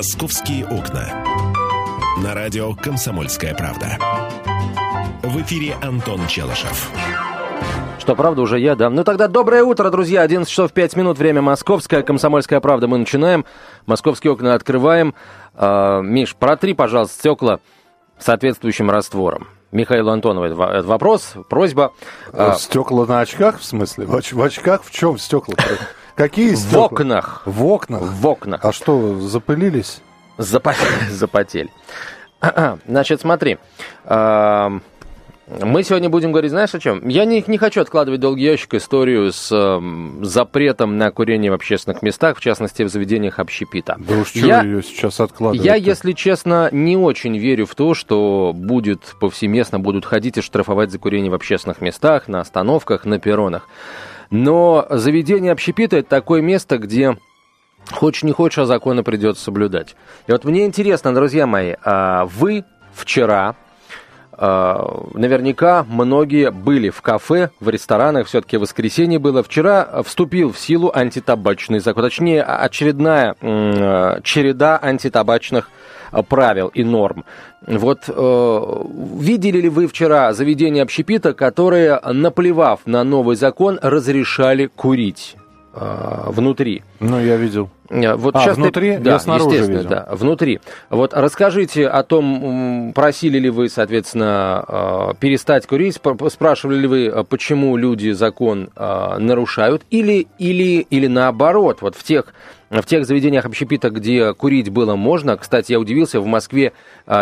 «Московские окна». На радио «Комсомольская правда». В эфире Антон Челышев. Что, правда, уже я, да. Ну тогда доброе утро, друзья. 11 часов 5 минут, время московское. Комсомольская правда, мы начинаем. Московские окна открываем. А, Миш, протри, пожалуйста, стекла соответствующим раствором. Михаилу Антонову это вопрос, просьба. А, стекла на очках, в смысле? В очках в чем стекла? Какие стекла? В окнах. В окнах? В окнах. А что, запылились? Запотели. Значит, смотри. Мы сегодня будем говорить, знаешь, о чем? Я не, не хочу откладывать долгий ящик историю с э, запретом на курение в общественных местах, в частности, в заведениях общепита. Да уж что я, ее сейчас откладывать? Я, если честно, не очень верю в то, что будет повсеместно будут ходить и штрафовать за курение в общественных местах, на остановках, на перронах. Но заведение общепита – это такое место, где хочешь не хочешь, а законы придется соблюдать. И вот мне интересно, друзья мои, а вы вчера наверняка многие были в кафе, в ресторанах, все-таки воскресенье было. Вчера вступил в силу антитабачный закон, точнее очередная череда антитабачных правил и норм. Вот э, видели ли вы вчера заведения общепита, которые, наплевав на новый закон, разрешали курить э, внутри? Ну, я видел. Э, вот а, сейчас внутри? Да, снаружи естественно, видел. да, внутри. Вот расскажите о том, просили ли вы, соответственно, э, перестать курить, спрашивали ли вы, э, почему люди закон нарушают, или, или, или наоборот, вот в тех в тех заведениях общепита, где курить было можно, кстати, я удивился, в Москве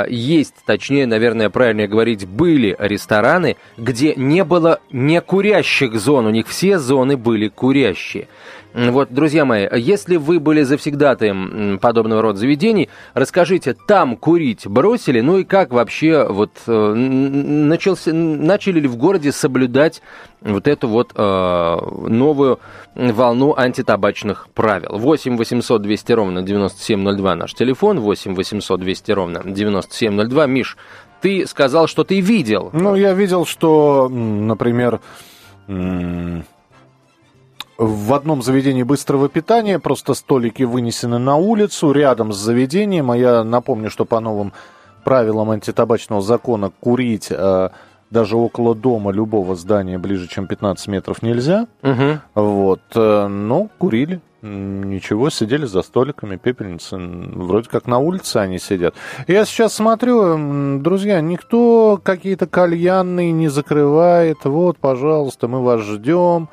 есть, точнее, наверное, правильно говорить, были рестораны, где не было некурящих зон, у них все зоны были курящие. Вот, друзья мои, если вы были завсегдатаем подобного рода заведений, расскажите, там курить бросили, ну и как вообще вот э, начался, начали ли в городе соблюдать вот эту вот э, новую волну антитабачных правил. 8 800 200 ровно 9702 наш телефон, 8 800 200 ровно 9702. Миш, ты сказал, что ты видел. Ну, я видел, что, например, в одном заведении быстрого питания просто столики вынесены на улицу рядом с заведением. А я напомню, что по новым правилам антитабачного закона курить э, даже около дома любого здания ближе, чем 15 метров нельзя. Угу. Вот. Э, ну, курили. Ничего, сидели за столиками, пепельницы. Вроде как на улице они сидят. Я сейчас смотрю, друзья, никто какие-то кальянные не закрывает. Вот, пожалуйста, мы вас ждем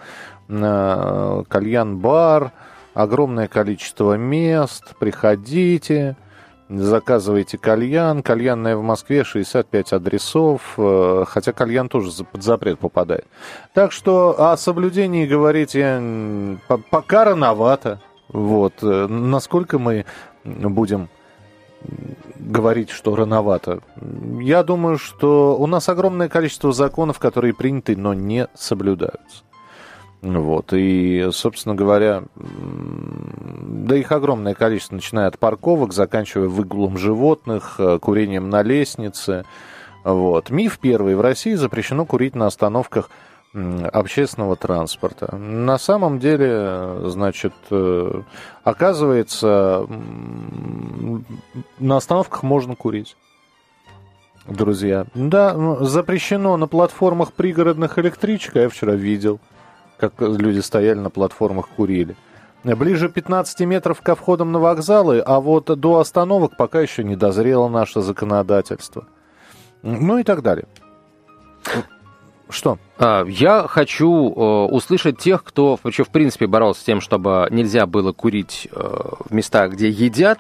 кальян-бар, огромное количество мест, приходите, заказывайте кальян. Кальянная в Москве 65 адресов, э, хотя кальян тоже под запрет попадает. Так что о соблюдении говорить я пока рановато. Вот. Э, насколько мы будем говорить, что рановато. Я думаю, что у нас огромное количество законов, которые приняты, но не соблюдаются. Вот, и, собственно говоря, да их огромное количество, начиная от парковок, заканчивая выгулом животных, э, курением на лестнице. Вот. Миф первый. В России запрещено курить на остановках общественного транспорта. На самом деле, значит, э, оказывается, на остановках можно курить. Друзья. Да, запрещено на платформах пригородных электричек, а я вчера видел – как люди стояли на платформах, курили. Ближе 15 метров ко входам на вокзалы, а вот до остановок пока еще не дозрело наше законодательство. Ну и так далее. Что? А, я хочу э, услышать тех, кто вообще в принципе боролся с тем, чтобы нельзя было курить э, в местах, где едят.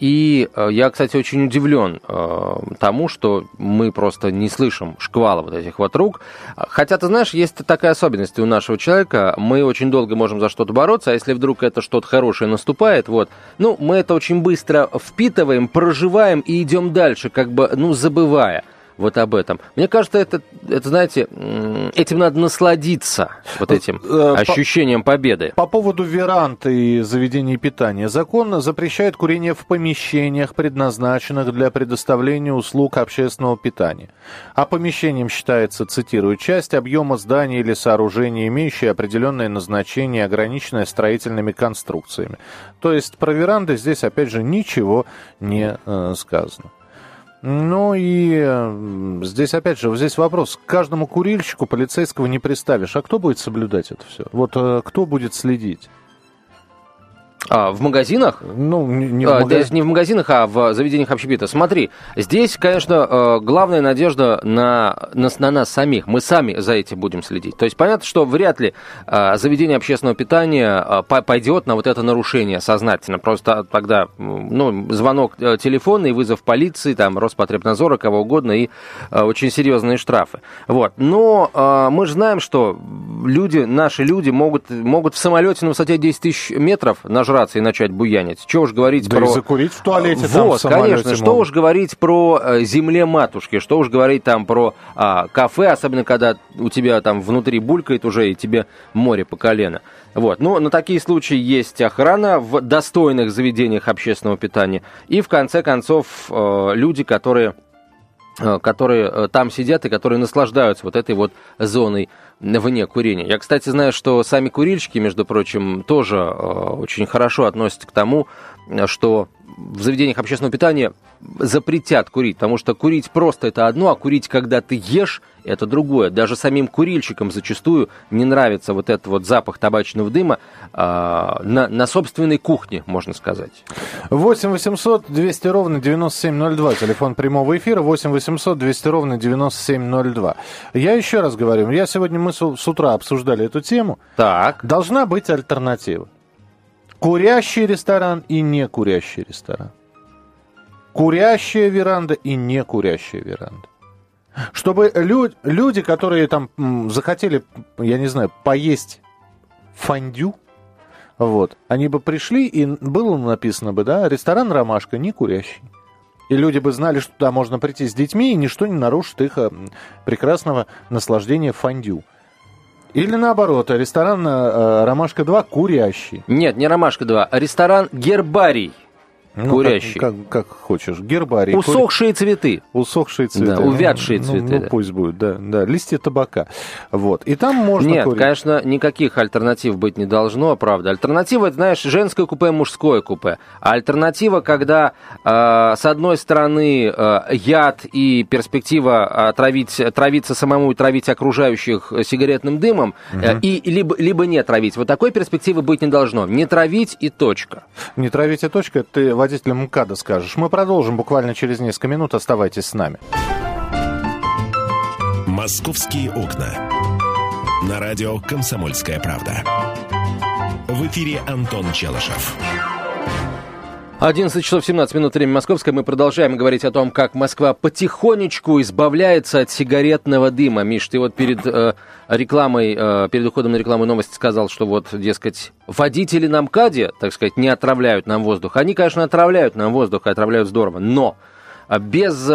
И э, я, кстати, очень удивлен э, тому, что мы просто не слышим шквала вот этих вот рук. Хотя, ты знаешь, есть такая особенность у нашего человека. Мы очень долго можем за что-то бороться, а если вдруг это что-то хорошее наступает, вот, ну, мы это очень быстро впитываем, проживаем и идем дальше, как бы, ну, забывая. Вот об этом. Мне кажется, это, это знаете, этим надо насладиться, вот этим э, ощущением победы. По поводу веранд и заведений питания. Закон запрещает курение в помещениях, предназначенных для предоставления услуг общественного питания. А помещением считается, цитирую, часть объема здания или сооружения, имеющая определенное назначение, ограниченное строительными конструкциями. То есть про веранды здесь, опять же, ничего не э, сказано. Ну и здесь, опять же, здесь вопрос. К каждому курильщику полицейского не представишь. А кто будет соблюдать это все? Вот э, кто будет следить? А, в магазинах? Ну, не, не, в, магаз... не в магазинах, а в заведениях общепита. Смотри, здесь, конечно, э, главная надежда на, на, на нас самих. Мы сами за этим будем следить. То есть понятно, что вряд ли э, заведение общественного питания э, пойдет на вот это нарушение сознательно. Просто тогда ну, звонок телефонный, вызов полиции, там, Роспотребнадзора, кого угодно, и очень серьезные штрафы. Вот. Но мы же знаем, что люди, наши люди могут, могут в самолете на высоте 10 тысяч метров на нажраться и начать буянить. Чего уж говорить да про... и закурить в туалете Вот, там, конечно. Что уж говорить про э, земле матушки, что уж говорить там про а, кафе, особенно когда у тебя там внутри булькает уже и тебе море по колено. Вот. Но на такие случаи есть охрана в достойных заведениях общественного питания. И в конце концов э, люди, которые Э, которые э, там сидят и которые наслаждаются вот этой вот зоной вне курения. Я, кстати, знаю, что сами курильщики, между прочим, тоже э, очень хорошо относятся к тому, что в заведениях общественного питания запретят курить, потому что курить просто это одно, а курить, когда ты ешь, это другое. Даже самим курильщикам зачастую не нравится вот этот вот запах табачного дыма э, на, на собственной кухне, можно сказать. 8 800 200 ровно 9702, телефон прямого эфира, 8 800 200 ровно 9702. Я еще раз говорю, я сегодня, мы с утра обсуждали эту тему. Так. Должна быть альтернатива. Курящий ресторан и не курящий ресторан. Курящая веранда и не курящая веранда. Чтобы лю- люди, которые там захотели, я не знаю, поесть фондю, вот, они бы пришли, и было написано бы, да, ресторан «Ромашка» не курящий. И люди бы знали, что туда можно прийти с детьми, и ничто не нарушит их э, прекрасного наслаждения фондю. Или наоборот, ресторан э, «Ромашка-2» курящий. Нет, не «Ромашка-2», а ресторан «Гербарий». Ну, Курящий. Как, как, как хочешь. Гербарий. Усохшие цветы. Усохшие цветы. Да, увядшие ну, цветы. Ну, ну да. пусть будет, да, да. Листья табака. Вот. И там можно Нет, курить. конечно, никаких альтернатив быть не должно, правда. Альтернатива, это, знаешь, женское купе, мужское купе. А альтернатива, когда э, с одной стороны э, яд и перспектива отравить, травиться самому и травить окружающих сигаретным дымом, угу. э, и либо, либо не травить. Вот такой перспективы быть не должно. Не травить и точка. Не травить и точка, ты водителям МКАДа скажешь. Мы продолжим буквально через несколько минут. Оставайтесь с нами. «Московские окна». На радио «Комсомольская правда». В эфире Антон Челышев. 11 часов 17 минут, время московское. Мы продолжаем говорить о том, как Москва потихонечку избавляется от сигаретного дыма. Миш, ты вот перед э, рекламой, э, перед уходом на рекламу новости сказал, что вот, дескать, водители на МКАДе, так сказать, не отравляют нам воздух. Они, конечно, отравляют нам воздух, и отравляют здорово, но без, э,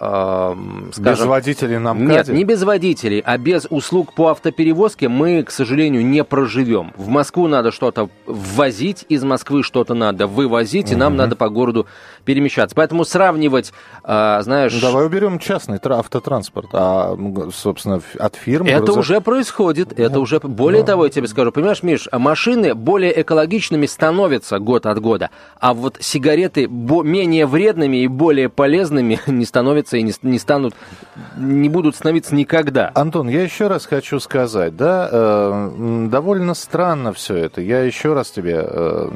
э, скажем... Без водителей на МКАДе? Нет, не без водителей, а без услуг по автоперевозке мы, к сожалению, не проживем. В Москву надо что-то ввозить, из Москвы что-то надо вывозить, и нам надо по городу перемещаться. Поэтому сравнивать, э, знаешь... Ну, давай уберем частный автотранспорт, а, собственно, от фирм... Это грузов... уже происходит, это ну, уже... Более ну... того, я тебе скажу, понимаешь, Миш, машины более экологичными становятся год от года, а вот сигареты менее вредными и более полезными полезными не становятся и не, не станут, не будут становиться никогда. Антон, я еще раз хочу сказать, да, э, довольно странно все это. Я еще раз тебе э,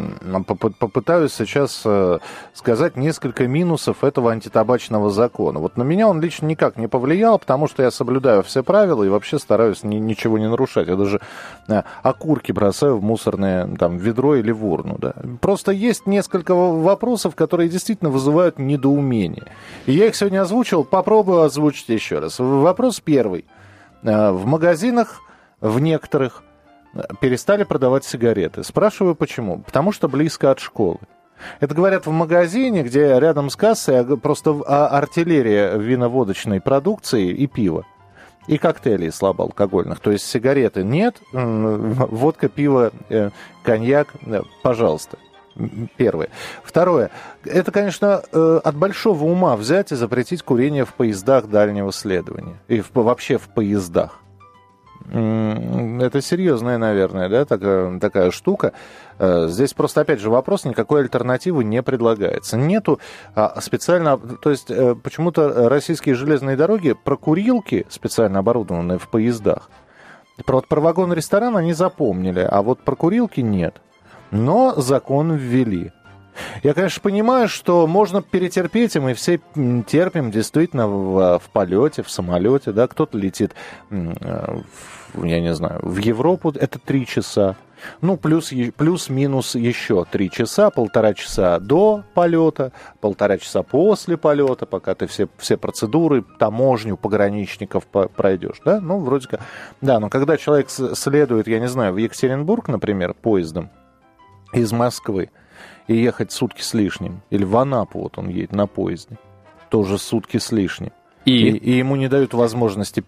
попытаюсь сейчас э, сказать несколько минусов этого антитабачного закона. Вот на меня он лично никак не повлиял, потому что я соблюдаю все правила и вообще стараюсь ни, ничего не нарушать. Я даже э, окурки бросаю в мусорное там, ведро или в урну. Да. Просто есть несколько вопросов, которые действительно вызывают недоумение. И я их сегодня озвучил, попробую озвучить еще раз. Вопрос первый. Э, в магазинах, в некоторых, э, перестали продавать сигареты. Спрашиваю, почему? Потому что близко от школы. Это говорят в магазине, где рядом с кассой а, просто а, артиллерия виноводочной продукции и пива. И коктейлей слабоалкогольных. То есть сигареты нет, водка, пиво, э, коньяк, пожалуйста. Первое. Второе. Это, конечно, э, от большого ума взять и запретить курение в поездах дальнего следования. И в, вообще в поездах. Это серьезная, наверное, да, такая, такая штука. Э, здесь просто, опять же, вопрос, никакой альтернативы не предлагается. Нету а, специально, то есть э, почему-то российские железные дороги про курилки, специально оборудованные в поездах, про, про вагон-ресторан они запомнили, а вот про курилки нет. Но закон ввели. Я, конечно, понимаю, что можно перетерпеть, и мы все терпим действительно в, в полете, в самолете, да, кто-то летит, э, в, я не знаю, в Европу, это три часа, ну, плюс, плюс-минус еще три часа, полтора часа до полета, полтора часа после полета, пока ты все, все процедуры, таможню, пограничников пройдешь, да, ну, вроде как, да, но когда человек следует, я не знаю, в Екатеринбург, например, поездом из Москвы, и ехать сутки с лишним. Или в Анапу вот он едет на поезде. Тоже сутки с лишним. И, и, и ему не дают возможности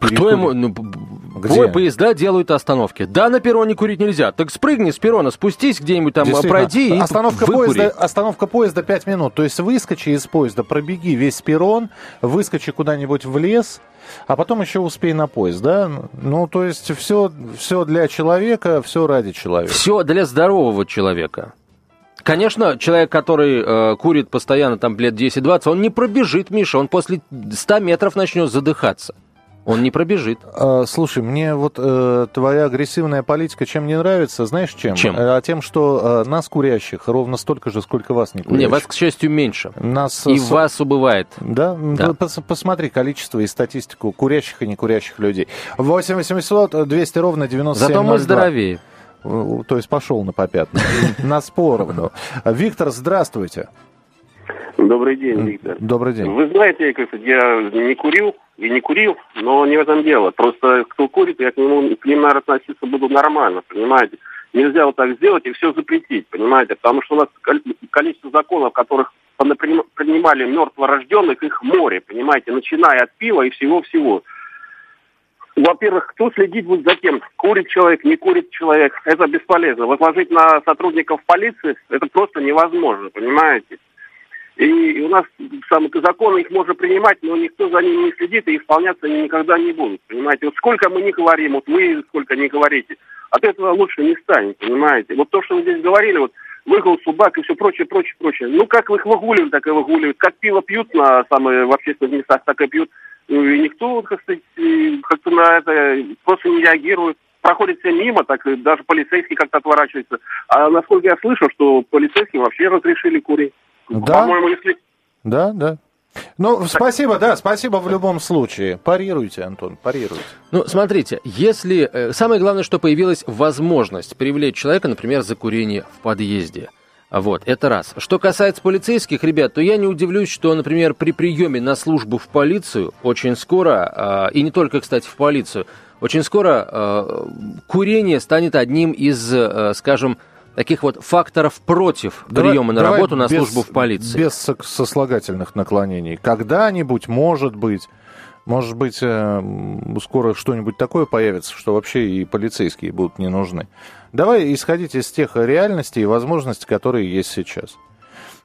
перекурить. Кто ему... Ну, Где? Поезда делают остановки. Да, на перроне курить нельзя. Так спрыгни с перрона, спустись где-нибудь там, пройди и остановка поезда, остановка поезда 5 минут. То есть выскочи из поезда, пробеги весь перрон, выскочи куда-нибудь в лес, а потом еще успей на поезд, да? Ну, то есть все, все для человека, все ради человека. Все для здорового человека. Конечно, человек, который э, курит постоянно там лет 10-20, он не пробежит, Миша, он после 100 метров начнет задыхаться. Он не пробежит. А, слушай, мне вот э, твоя агрессивная политика чем не нравится, знаешь чем? Чем? А тем, что э, нас курящих ровно столько же, сколько вас не курящих. Не, вас, к счастью, меньше. Нас, и с... вас убывает. Да? да. Пос посмотри количество и статистику курящих и не курящих людей. 8 800 200 ровно 97 Зато мы здоровее. То есть пошел на попятную. На споровну. Виктор, здравствуйте. Добрый день, Виктор. Добрый день. Вы знаете, я не курил и не курил, но не в этом дело. Просто кто курит, я к нему к ним, наверное, относиться буду нормально, понимаете? Нельзя вот так сделать и все запретить, понимаете? Потому что у нас количество законов, которых принимали мертворожденных, их море, понимаете? Начиная от пива и всего-всего во-первых, кто следить будет за тем, курит человек, не курит человек, это бесполезно. Возложить на сотрудников полиции это просто невозможно, понимаете? И у нас сам законы их можно принимать, но никто за ними не следит, и исполняться они никогда не будут, понимаете? Вот сколько мы не говорим, вот вы сколько не говорите, от этого лучше не станет, понимаете? Вот то, что вы здесь говорили, вот выгул собак и все прочее, прочее, прочее. Ну, как их выгуливают, так и выгуливают. Как пиво пьют на самые в общественных местах, так и пьют. И никто, как сказать, как-то на это просто не реагирует. Проходит все мимо, так и даже полицейские как-то отворачиваются. А насколько я слышу, что полицейские вообще разрешили курить. Да? По-моему, если... Да, да. Ну, спасибо, да, спасибо в любом случае. Парируйте, Антон, парируйте. Ну, смотрите, если... Э, самое главное, что появилась возможность привлечь человека, например, за курение в подъезде. Вот, это раз. Что касается полицейских ребят, то я не удивлюсь, что, например, при приеме на службу в полицию очень скоро, а, и не только, кстати, в полицию, очень скоро а, курение станет одним из, а, скажем, таких вот факторов против давай, приема на работу на без, службу в полиции. Без сослагательных наклонений. Когда-нибудь, может быть, может быть, э, скоро что-нибудь такое появится, что вообще и полицейские будут не нужны. Давай исходить из тех реальностей и возможностей, которые есть сейчас.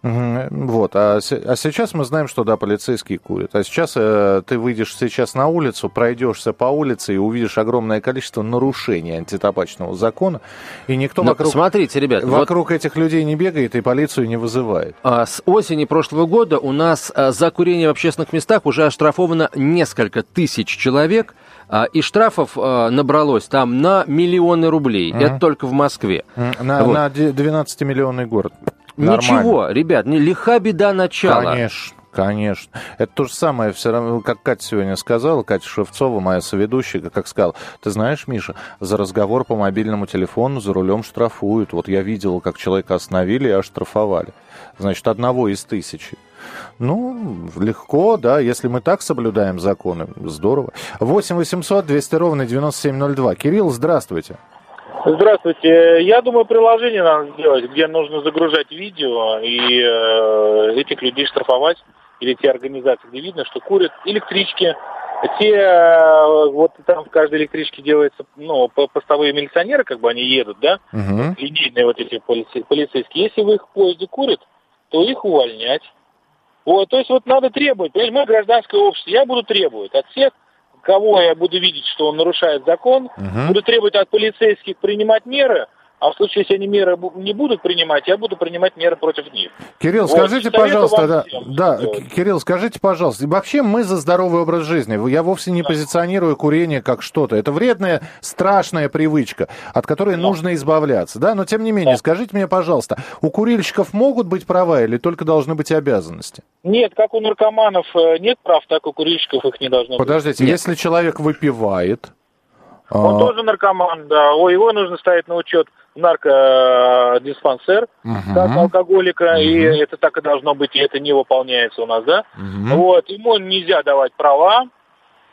Вот. А, а сейчас мы знаем, что да, полицейские курят. А сейчас э, ты выйдешь сейчас на улицу, пройдешься по улице и увидишь огромное количество нарушений антитабачного закона, и никто Но вокруг, смотрите, ребят, вокруг вот... этих людей не бегает и полицию не вызывает. А, с осени прошлого года у нас а, за курение в общественных местах уже оштрафовано несколько тысяч человек. А, и штрафов а, набралось там на миллионы рублей. Mm-hmm. Это только в Москве. На, вот. на 12-миллионный город. Нормально. Ничего, ребят, не лиха беда начала. Конечно. Конечно. Это то же самое, все равно, как Катя сегодня сказала, Катя Шевцова, моя соведущая, как сказала, ты знаешь, Миша, за разговор по мобильному телефону за рулем штрафуют. Вот я видела, как человека остановили и оштрафовали. Значит, одного из тысячи. Ну, легко, да, если мы так соблюдаем законы, здорово. 8 800 200 ровно 9702. Кирилл, здравствуйте. Здравствуйте. Я думаю, приложение надо сделать, где нужно загружать видео и э, этих людей штрафовать, или те организации, где видно, что курят электрички. Те, э, вот там в каждой электричке делается, ну, постовые милиционеры, как бы они едут, да, Мгм. линейные вот эти полице- полицейские. Если вы их в поезде курят, то их увольнять. Вот, то есть вот надо требовать, понимаете, мы гражданское общество, я буду требовать от всех, кого я буду видеть, что он нарушает закон, Мгм. буду требовать от полицейских принимать меры, а в случае, если они меры не будут принимать, я буду принимать меры против них. Кирилл, Вот, скажите, пожалуйста, да, да, Кирилл, скажите, пожалуйста, вообще мы за здоровый образ жизни. Я вовсе не позиционирую курение как что-то. Это вредная, страшная привычка, от которой нужно избавляться, да? Но тем не менее, Да. скажите мне, пожалуйста, у курильщиков могут быть права или только должны быть обязанности? Нет, как у наркоманов э, нет прав, так и у курильщиков их не должно быть. Подождите, если человек выпивает, Он а, тоже наркоман, да. О, его нужно ставить на учет наркодиспансер, мгм, как алкоголика, и Мгм. это так и должно быть, и это не выполняется у нас, да? мгм. Вот, ему нельзя давать права.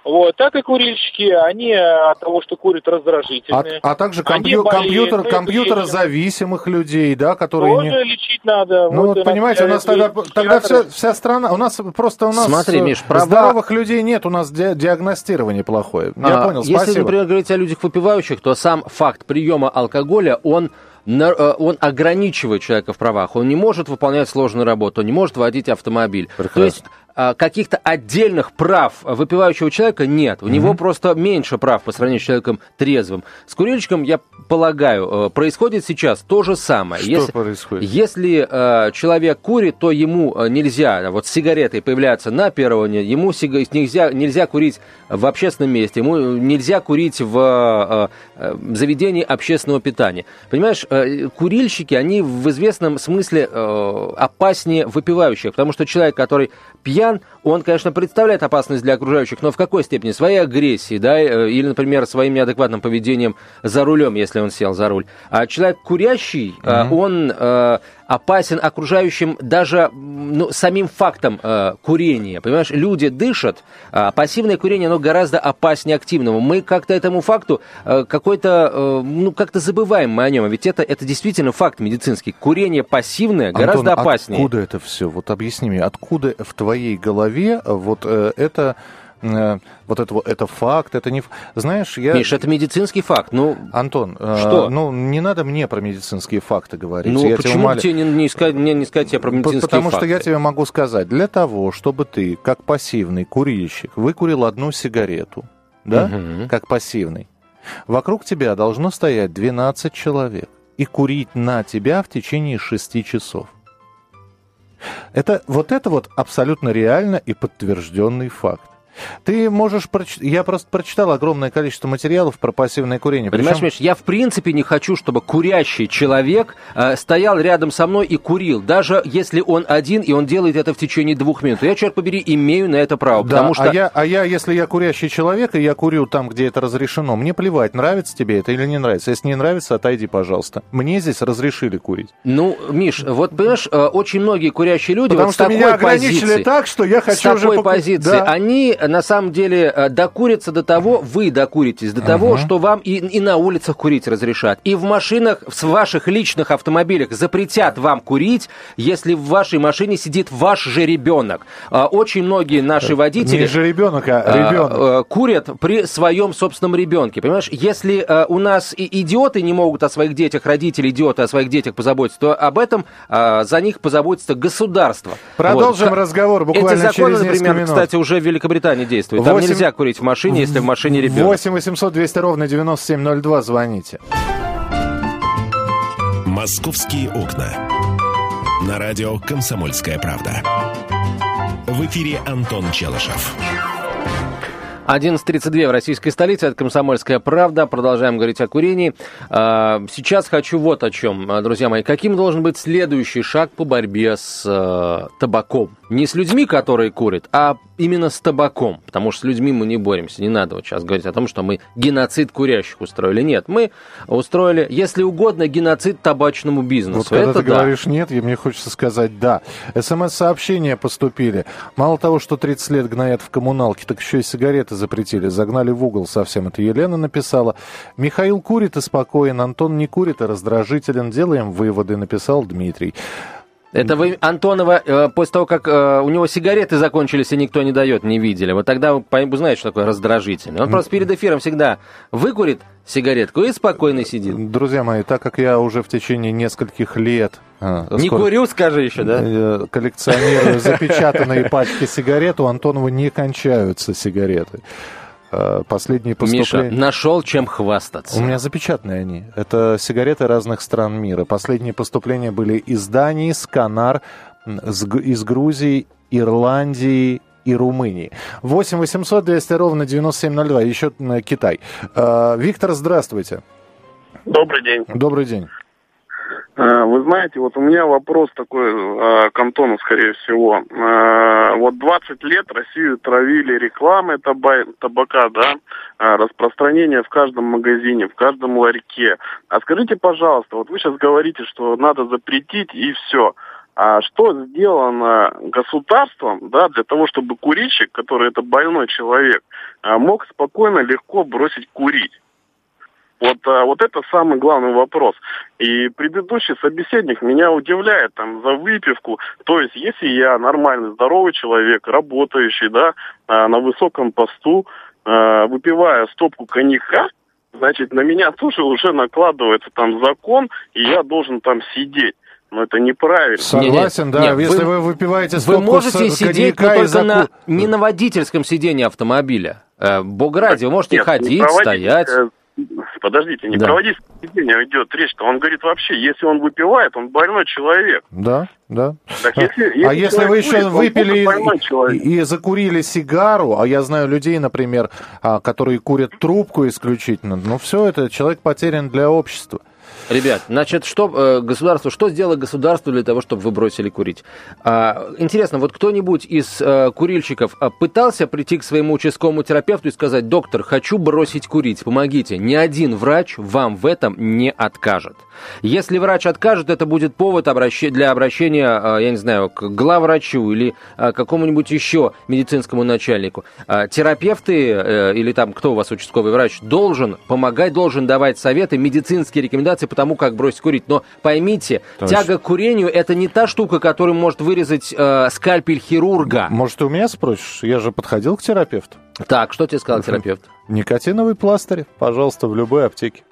Вот, так и курильщики, они от того, что курят, а, раздражительные. а также Они компью- болеют, компьютер, мы компьютерозависимых людей, да, которые Тоже не... лечить надо. Ну, вот, понимаете, у нас тогда, тогда вся, вся страна, у нас просто у нас Смотри, э, Миш, права- здоровых людей нет, у нас ди- диагностирование плохое. Я А, понял, Если, спасибо. например, говорить о людях выпивающих, то сам факт приема алкоголя, он э, он ограничивает человека в правах. Он не может выполнять сложную работу, он не может водить автомобиль. Прекрасно. То есть а, каких-то отдельных прав выпивающего человека нет. У него просто меньше прав по сравнению с человеком трезвым. С курильщиком, я полагаю, э, происходит сейчас то же самое. Что Если, происходит? если э, человек курит, то ему э, нельзя, вот с сигаретой появляться на первое, ему сига- нельзя, нельзя курить в общественном месте, ему нельзя курить в э, э, заведении общественного питания. Понимаешь, э, курильщики, они в известном смысле э, опаснее выпивающих, потому что человек, который пьян, он, конечно, представляет опасность для окружающих, но в какой степени? Своей агрессией, да, э, или, например, своим неадекватным поведением за рулем, если он сел за руль. А человек курящий, э, он э, опасен окружающим даже ну, самим фактом э, курения. Понимаешь, люди дышат, а пассивное курение, оно гораздо опаснее активного. Мы как-то этому факту э, какой-то, э, ну, как-то забываем мы о нем. Ведь это, это действительно факт медицинский. Курение пассивное гораздо Антон, опаснее. откуда это все? Вот объясни мне, откуда в твоей голове вот э, это... э, вот это, вот- это факт, это не... Знаешь, я... Миш, это медицинский факт. Ну, Антон, э, Что? ну не надо мне про медицинские факты говорить. ну Я почему умоля- тебе не, не сказать, мне не сказать тебе про медицинские Потому факты? что я тебе могу сказать, для того, чтобы ты, как пассивный курильщик, выкурил одну сигарету, да, Мгм. как пассивный, вокруг тебя должно стоять 12 человек и курить на тебя в течение 6 часов. Это, вот это вот абсолютно реально и подтвержденный факт. Ты можешь прочитать... Я просто прочитал огромное количество материалов про пассивное курение. Понимаешь, Причем- Миш, я в принципе не хочу, чтобы курящий человек э, стоял рядом со мной и курил, даже если он один, и он делает это в течение двух минут. Я, черт побери, имею на это право, Да, потому что... а, я, а я, если я курящий человек, и я курю там, где это разрешено, мне плевать, нравится тебе это или не нравится. Если не нравится, отойди, пожалуйста. Мне здесь разрешили курить. Ну, Миш, вот понимаешь, э, очень многие курящие люди Потому вот с что меня ограничили позиции, так, что я с хочу уже... такой поку- позиции, Да. они на самом деле э, докурятся до того, вы докуритесь до того, что вам и, и на улицах курить разрешат. И в машинах, в ваших личных автомобилях запретят вам курить, если в вашей машине сидит ваш же ребенок. А, Очень многие наши водители... Не же ребенок, а э, ребенок. э, курят при своем собственном ребенке. Понимаешь, если э, у нас и идиоты не могут о своих детях, родители идиоты о своих детях позаботиться, то об этом э, за них позаботится государство. Продолжим Вот. разговор буквально Эти законы, через несколько например, минут. кстати, уже в Великобритании действуют. Там Восемь- нельзя курить в машине, если в машине ребенок. 8 800 200 ровно 9702 звоните. «Московские окна». На радио «Комсомольская правда». В эфире Антон Челышев. 11.32 в российской столице, это «Комсомольская правда». Продолжаем говорить о курении. А, Сейчас хочу вот о чем, а, друзья мои. Каким должен быть следующий шаг по борьбе с э, табаком? Не с людьми, которые курят, а именно с табаком. Потому что с людьми мы не боремся. Не надо вот сейчас говорить о том, что мы геноцид курящих устроили. Нет, мы устроили, если угодно, геноцид табачному бизнесу. Вот когда это ты да. говоришь нет, мне хочется сказать да. СМС-сообщения поступили. Мало того, что 30 лет гноят в коммуналке, так еще и сигареты запретили, загнали в угол совсем. Это Елена написала. Михаил курит и спокоен, Антон не курит и раздражителен. Делаем выводы, написал Дмитрий. Это вы Антонова э, после того, как э, у него сигареты закончились и никто не дает, не видели. Вот тогда вы узнаете, что такое раздражительный. Он просто перед эфиром всегда выкурит сигаретку и спокойно сидит. Друзья мои, так как я уже в течение нескольких лет... А, не скоро, курю, скажи еще, да? Э, коллекционирую запечатанные пачки сигарет, у Антонова не кончаются сигареты. Э, последние поступления... Миша, нашел чем хвастаться. У меня запечатанные они. Это сигареты разных стран мира. Последние поступления были из Дании, с Канар, из Грузии, Ирландии и Румынии. 8 800 200 ровно 9702. Еще Китай. Э, Виктор, здравствуйте. Добрый день. Добрый день. Э, вы знаете, вот у меня вопрос такой э, к Антону, скорее всего. Э, вот 20 лет Россию травили рекламой таба табака, да, распространение в каждом магазине, в каждом ларьке. А скажите, пожалуйста, вот вы сейчас говорите, что надо запретить и все. А что сделано государством, да, для того, чтобы курильщик, который это больной человек, мог спокойно, легко бросить курить? Вот, а, вот это самый главный вопрос. И предыдущий собеседник меня удивляет там за выпивку. То есть, если я нормальный, здоровый человек, работающий, да, а, на высоком посту, а, выпивая стопку коньяка, значит, на меня тоже уже накладывается там закон, и я должен там сидеть. Но это неправильно. Согласен, нет, да. Нет, Если вы, вы выпиваете Вы можете сидеть, но только заку... на, не на водительском сидении автомобиля. Э, Бог ради, вы можете нет, ходить, стоять. Э, Подождите, не да. проводить сидение идет речь-то. Он говорит вообще, если он выпивает, он больной человек. Да, да. Так, если, если а если вы еще курит, выпили и, и закурили сигару, а я знаю людей, например, а, которые курят трубку исключительно, ну все это человек потерян для общества. Ребят, значит, что э, государство, что сделало государство для того, чтобы вы бросили курить? А, интересно, вот кто-нибудь из э, курильщиков а, пытался прийти к своему участковому терапевту и сказать, доктор, хочу бросить курить, помогите. Ни один врач вам в этом не откажет. Если врач откажет, это будет повод для обращения, э, я не знаю, к главврачу или э, какому-нибудь еще медицинскому начальнику. Э, терапевты э, или там кто у вас участковый врач должен помогать, должен давать советы, медицинские рекомендации, тому, как бросить курить. Но поймите, Точно. тяга к курению это не та штука, которую может вырезать э, скальпель хирурга. Может, ты у меня спросишь? Я же подходил к терапевту. Так, что тебе сказал терапевт? Никотиновый пластырь, пожалуйста, в любой аптеке.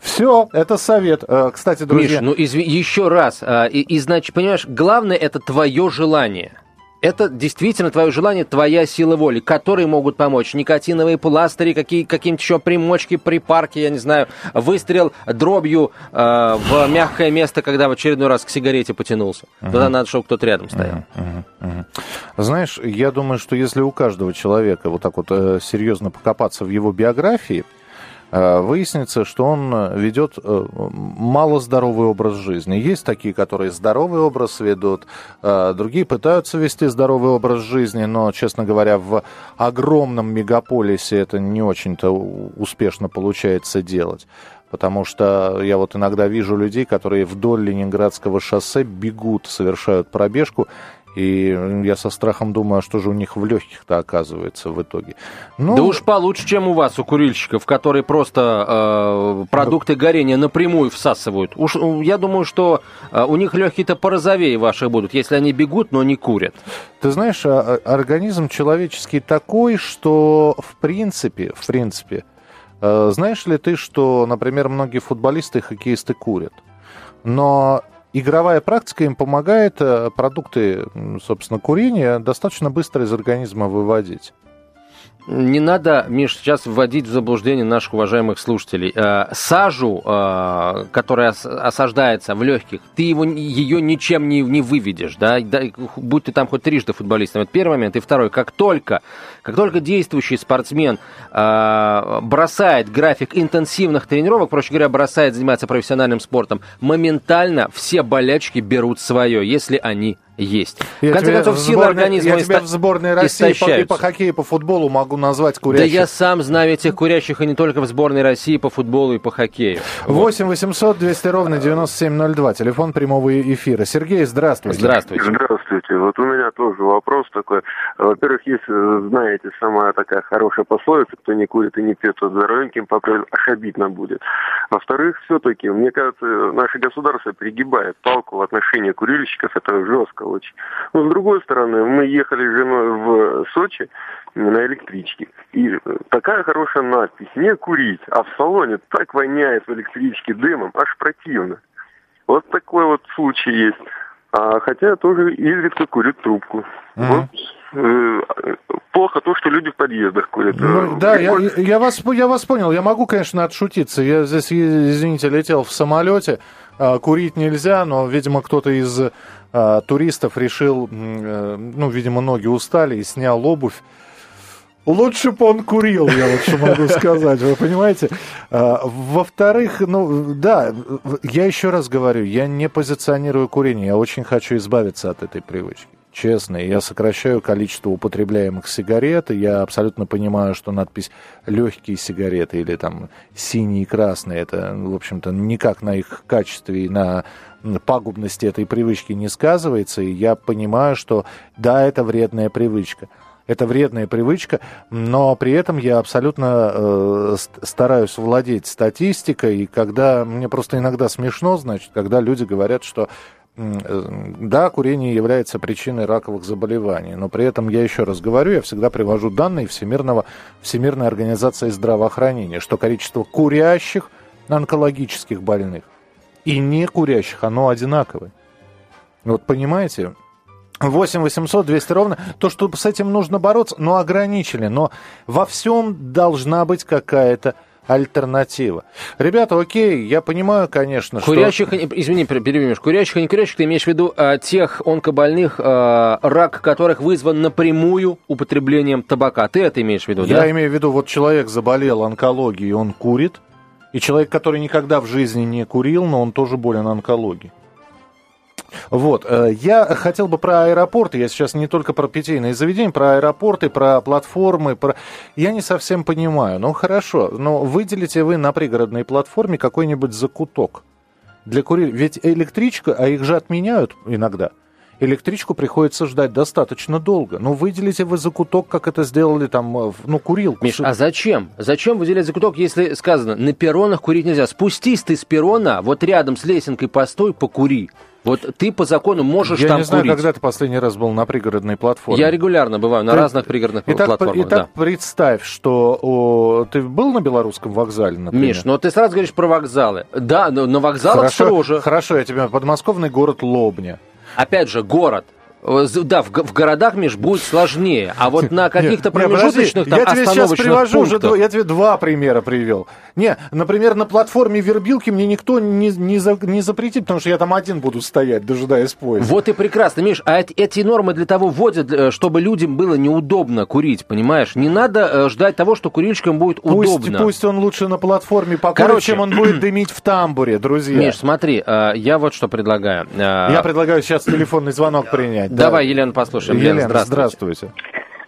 Все, это совет. Э, кстати, друзья... Миш, ну изв... еще раз. Э, и, и, значит, понимаешь, главное это твое желание это действительно твое желание, твоя сила воли, которые могут помочь. Никотиновые пластыри, какие, какие-нибудь еще примочки, припарки, я не знаю, выстрел дробью э, в мягкое место, когда в очередной раз к сигарете потянулся. Uh-huh. Туда надо, чтобы кто-то рядом стоял. Uh-huh. Uh-huh. Знаешь, я думаю, что если у каждого человека вот так вот э, серьезно покопаться в его биографии, выяснится, что он ведет э, малоздоровый образ жизни. Есть такие, которые здоровый образ ведут, э, другие пытаются вести здоровый образ жизни, но, честно говоря, в огромном мегаполисе это не очень-то успешно получается делать. Потому что я вот иногда вижу людей, которые вдоль Ленинградского шоссе бегут, совершают пробежку, и я со страхом думаю, а что же у них в легких-то оказывается в итоге. Ну, да уж получше, чем у вас, у курильщиков, которые просто э, продукты горения напрямую всасывают. Уж я думаю, что э, у них легкие-то порозовее ваши будут, если они бегут, но не курят. Ты знаешь, а, а, организм человеческий такой, что в принципе, в принципе, э, знаешь ли ты, что, например, многие футболисты и хоккеисты курят? Но игровая практика им помогает э, продукты, собственно, курения достаточно быстро из организма выводить. Не надо, Миш, сейчас вводить в заблуждение наших уважаемых слушателей. Э, сажу, э, которая осаждается в легких, ты его, ее ничем не, не выведешь, да? будь ты там хоть трижды футболистом. Это первый момент. И второй, как только, как только действующий спортсмен э, бросает график интенсивных тренировок, проще говоря, бросает заниматься профессиональным спортом, моментально все болячки берут свое, если они есть. Я в конце тебя концов, в силы сборной- организма Я тебя в сборной России по, и по хоккею, и по футболу могу назвать Да курящих. я сам знаю этих курящих и не только в сборной России по футболу и по хоккею. 8 800 200 ровно 9702. Телефон прямого эфира. Сергей, здравствуйте. Здравствуйте. Здравствуйте. Вот у меня тоже вопрос такой. Во-первых, есть, э, знаете, самая такая хорошая пословица, кто не курит и не пьет, тот здоровеньким попрет, аж обидно будет. Во-вторых, все-таки, мне кажется, наше государство перегибает палку в отношении курильщиков, это жестко очень. Но с другой стороны, мы ехали с женой в Сочи на электричке, и э, такая хорошая надпись, не курить, а в салоне так воняет в электричке дымом, аж противно. Вот такой вот случай есть. А, хотя тоже изредка курю трубку. Мгм. Вот, э, плохо то, что люди в подъездах курят. Ну, Э, да, я, я, вас, я вас понял. Я могу, конечно, отшутиться. Я здесь, извините, летел в самолете. А, Курить нельзя, но, видимо, кто-то из а, туристов решил, э, ну, видимо, ноги устали и снял обувь. Лучше бы он курил, я что могу сказать, вы понимаете? А, Во-вторых, ну, да, я еще раз говорю, я не позиционирую курение, я очень хочу избавиться от этой привычки. Честно, я сокращаю количество употребляемых сигарет, я абсолютно понимаю, что надпись «легкие сигареты» или там «синие и красные» это, в общем-то, никак на их качестве и на пагубности этой привычки не сказывается, и я понимаю, что да, это вредная привычка. Это вредная привычка, но при этом я абсолютно э, ст- стараюсь владеть статистикой, и когда мне просто иногда смешно, значит, когда люди говорят, что да, курение является причиной раковых заболеваний, но при этом я еще раз говорю, я всегда привожу данные Всемирного, Всемирной организации здравоохранения, что количество курящих онкологических больных и не курящих, оно одинаковое. Вот понимаете, 8 800 200 ровно. То, что с этим нужно бороться, но ограничили. Но во всем должна быть какая-то альтернатива. Ребята, окей, я понимаю, конечно, Курящих, что... извини, перебьешь, курящих и не курящих, ты имеешь в виду а, тех онкобольных, а, рак которых вызван напрямую употреблением табака. Ты это имеешь в виду, Я да? имею в виду, вот человек заболел онкологией, он курит, и человек, который никогда в жизни не курил, но он тоже болен онкологией. Вот, э, я хотел бы про аэропорты, я сейчас не только про питейные заведения, про аэропорты, про платформы, про... Я не совсем понимаю, ну хорошо, но выделите вы на пригородной платформе какой-нибудь закуток для курения, ведь электричка, а их же отменяют иногда, электричку приходится ждать достаточно долго. Ну, выделите вы закуток, как это сделали там, э, ну, курилку. Миш, а зачем? Зачем выделять закуток, если сказано, на перронах курить нельзя? Спустись ты с перрона, вот рядом с лесенкой постой, покури. Вот ты по закону можешь Я там не знаю, курить. когда ты последний раз был на пригородной платформе. Я регулярно бываю на Ты- разных пригородных Итак, платформах. итак да. представь, что о, ты был на белорусском вокзале, например? Миш, ну ты сразу говоришь про вокзалы. Да, но на вокзалах хорошо, строже. Хорошо, я тебе подмосковный город Лобня. Опять же, город. Да, в, в городах, Миш, будет сложнее. А вот на каких-то промежуточных подожди, там я тебе сейчас привожу уже, пунктах- два- я тебе два примера привел. Не, например, на платформе Вербилки мне никто не, не, за- не запретит, потому что я там один буду стоять, дожидаясь поезда. Вот и прекрасно, Миш. А эти, эти нормы для того вводят, э, чтобы людям было неудобно курить, понимаешь? Не надо э, ждать того, что курильщикам будет Пусть, удобно. пусть он лучше на платформе покурит, Короче. чем он будет дымить в тамбуре, друзья. Миш, смотри, э, я вот что предлагаю. Я предлагаю сейчас телефонный звонок принять. Да. Давай, Елена, послушаем. Елена, здравствуйте. здравствуйте.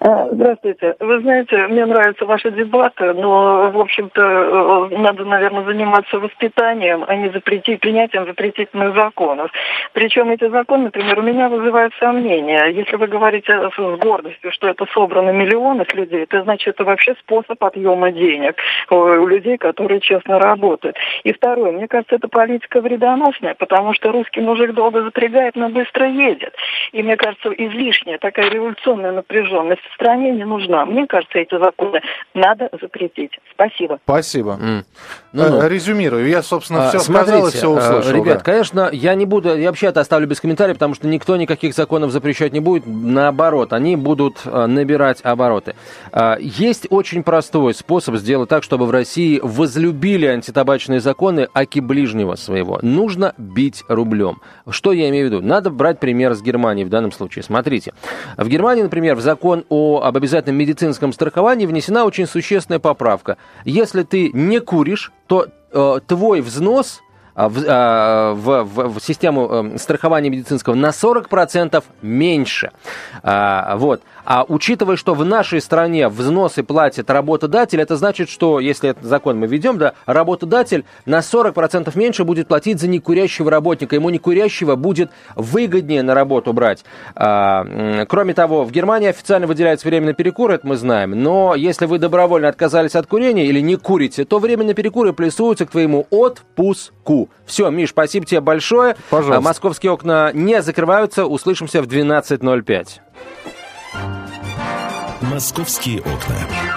А, Здравствуйте. Вы знаете, мне нравятся ваши дебаты, но, в общем-то, э, надо, наверное, заниматься воспитанием, а не запретить, принятием запретительных законов. Причем эти законы, например, у меня вызывают сомнения. Если вы говорите с гордостью, что это собрано миллионы людей, это значит, это вообще способ отъема денег э, у людей, которые честно работают. И второе, мне кажется, это политика вредоносная, потому что русский мужик долго запрягает, но быстро едет. И мне кажется, излишняя такая революционная напряженность стране не нужна. Мне кажется, эти законы надо запретить. Спасибо. Спасибо. М. Ну-ну. Э, Резюмирую. Я, собственно, А, все смотрите, сказал и все э, услышал. Ребят, да. конечно, я не буду, я вообще это оставлю без комментариев, потому что никто никаких законов запрещать не будет. Наоборот, они будут э, набирать обороты. А, Есть очень простой способ сделать так, чтобы в России возлюбили антитабачные законы аки ближнего своего. Нужно бить рублем. Что я имею в виду? Надо брать пример с Германии в данном случае. Смотрите. В Германии, например, в закон о, об обязательном медицинском страховании внесена очень существенная поправка. Если ты не куришь, то э, твой взнос в, в, в, в систему страхования медицинского на 40% меньше. Вот. А учитывая, что в нашей стране взносы платит работодатель, это значит, что, если этот закон мы ведем, да, работодатель на 40% меньше будет платить за некурящего работника. Ему некурящего будет выгоднее на работу брать. А, кроме того, в Германии официально выделяется временный перекур, это мы знаем. Но если вы добровольно отказались от курения или не курите, то временные перекуры плюсуются к твоему отпуску. Все, Миш, спасибо тебе большое. Пожалуйста. Московские окна не закрываются. Услышимся в 12.05. «Московские окна».